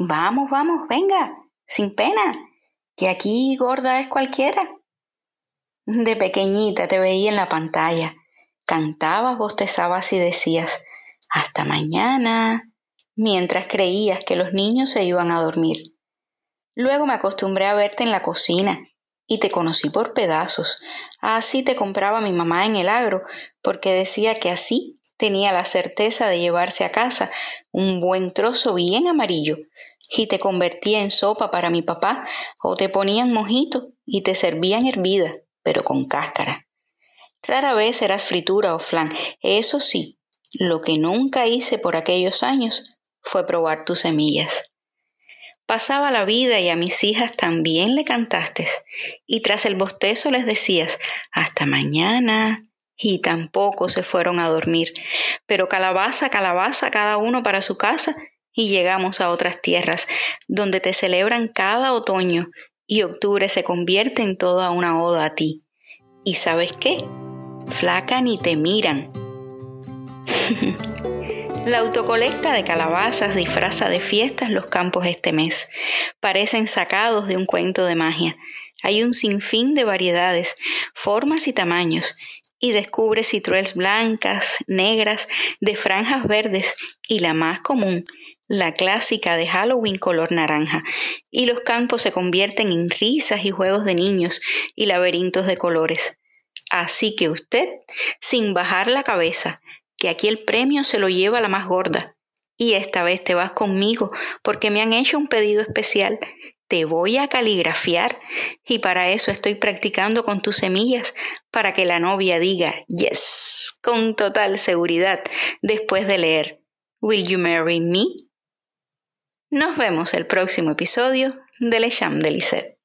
Vamos, vamos, venga, sin pena, que aquí gorda es cualquiera. De pequeñita te veía en la pantalla. Cantabas, bostezabas y decías, hasta mañana, mientras creías que los niños se iban a dormir. Luego me acostumbré a verte en la cocina y te conocí por pedazos. Así te compraba mi mamá en el agro, porque decía que así tenía la certeza de llevarse a casa un buen trozo bien amarillo, y te convertía en sopa para mi papá, o te ponían mojito y te servían hervida pero con cáscara. Rara vez eras fritura o flan. Eso sí, lo que nunca hice por aquellos años fue probar tus semillas. Pasaba la vida y a mis hijas también le cantaste, y tras el bostezo les decías hasta mañana, y tampoco se fueron a dormir. Pero calabaza, calabaza, cada uno para su casa, y llegamos a otras tierras, donde te celebran cada otoño y octubre se convierte en toda una oda a ti. ¿Y sabes qué? Flacan y te miran. La autocolecta de calabazas disfraza de fiestas los campos este mes. Parecen sacados de un cuento de magia. Hay un sinfín de variedades, formas y tamaños, y descubres citruels blancas, negras, de franjas verdes y la más común, la clásica de Halloween color naranja, y los campos se convierten en risas y juegos de niños y laberintos de colores. Así que usted, sin bajar la cabeza, que aquí el premio se lo lleva la más gorda. Y esta vez te vas conmigo porque me han hecho un pedido especial. Te voy a caligrafiar y para eso estoy practicando con tus semillas para que la novia diga yes con total seguridad después de leer Will you marry me? Nos vemos el próximo episodio de Le Cham de Lisette.